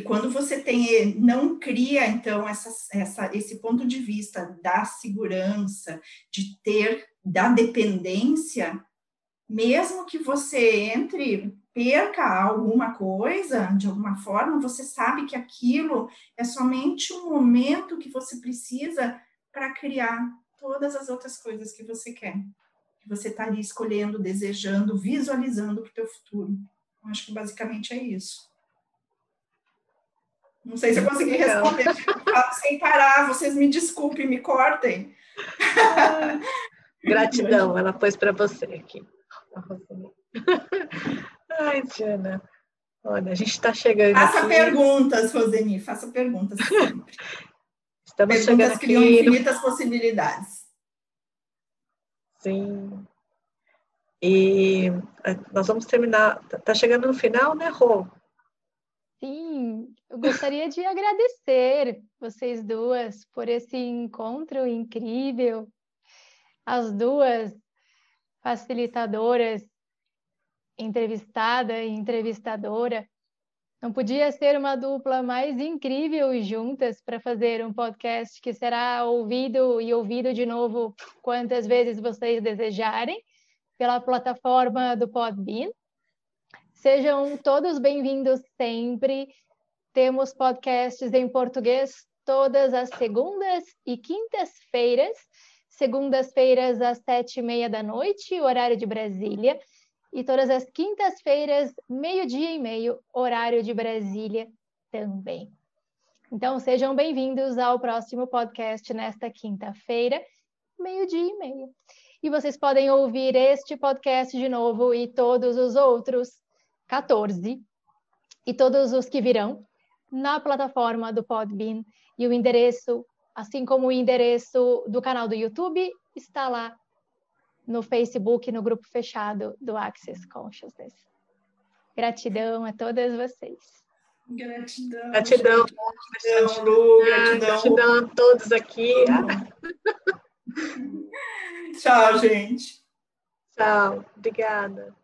E quando você tem, não cria, então, essa, essa, esse ponto de vista da segurança, de ter, da dependência, mesmo que você entre, perca alguma coisa, de alguma forma, você sabe que aquilo é somente um momento que você precisa para criar todas as outras coisas que você quer. Que você está ali escolhendo, desejando, visualizando para o teu futuro. Eu acho que basicamente é isso. Não sei se eu consegui responder sem parar. Vocês me desculpem, me cortem. [laughs] Gratidão, ela pôs para você aqui. [laughs] Ai, Diana. Olha, a gente está chegando. Faça aqui. perguntas, Roseni, faça perguntas sempre. Estamos perguntas chegando criam aqui. infinitas possibilidades. Sim. E eh, nós vamos terminar. Está chegando no final, né, Rô? Sim, eu gostaria de agradecer vocês duas por esse encontro incrível. As duas facilitadoras, entrevistada e entrevistadora. Não podia ser uma dupla mais incrível juntas para fazer um podcast que será ouvido e ouvido de novo quantas vezes vocês desejarem pela plataforma do Podbean. Sejam todos bem-vindos sempre. Temos podcasts em português todas as segundas e quintas-feiras. Segundas-feiras às sete e meia da noite, horário de Brasília. E todas as quintas-feiras, meio-dia e meio, horário de Brasília também. Então, sejam bem-vindos ao próximo podcast nesta quinta-feira, meio-dia e meio. E vocês podem ouvir este podcast de novo e todos os outros 14 e todos os que virão na plataforma do Podbean e o endereço, assim como o endereço do canal do YouTube, está lá no Facebook, no grupo fechado do Access Consciousness. Gratidão a todas vocês. Gratidão. Gratidão. Gratidão, Lu, gratidão. Gratidão a todos aqui. Tchau, gente. Tchau. Obrigada.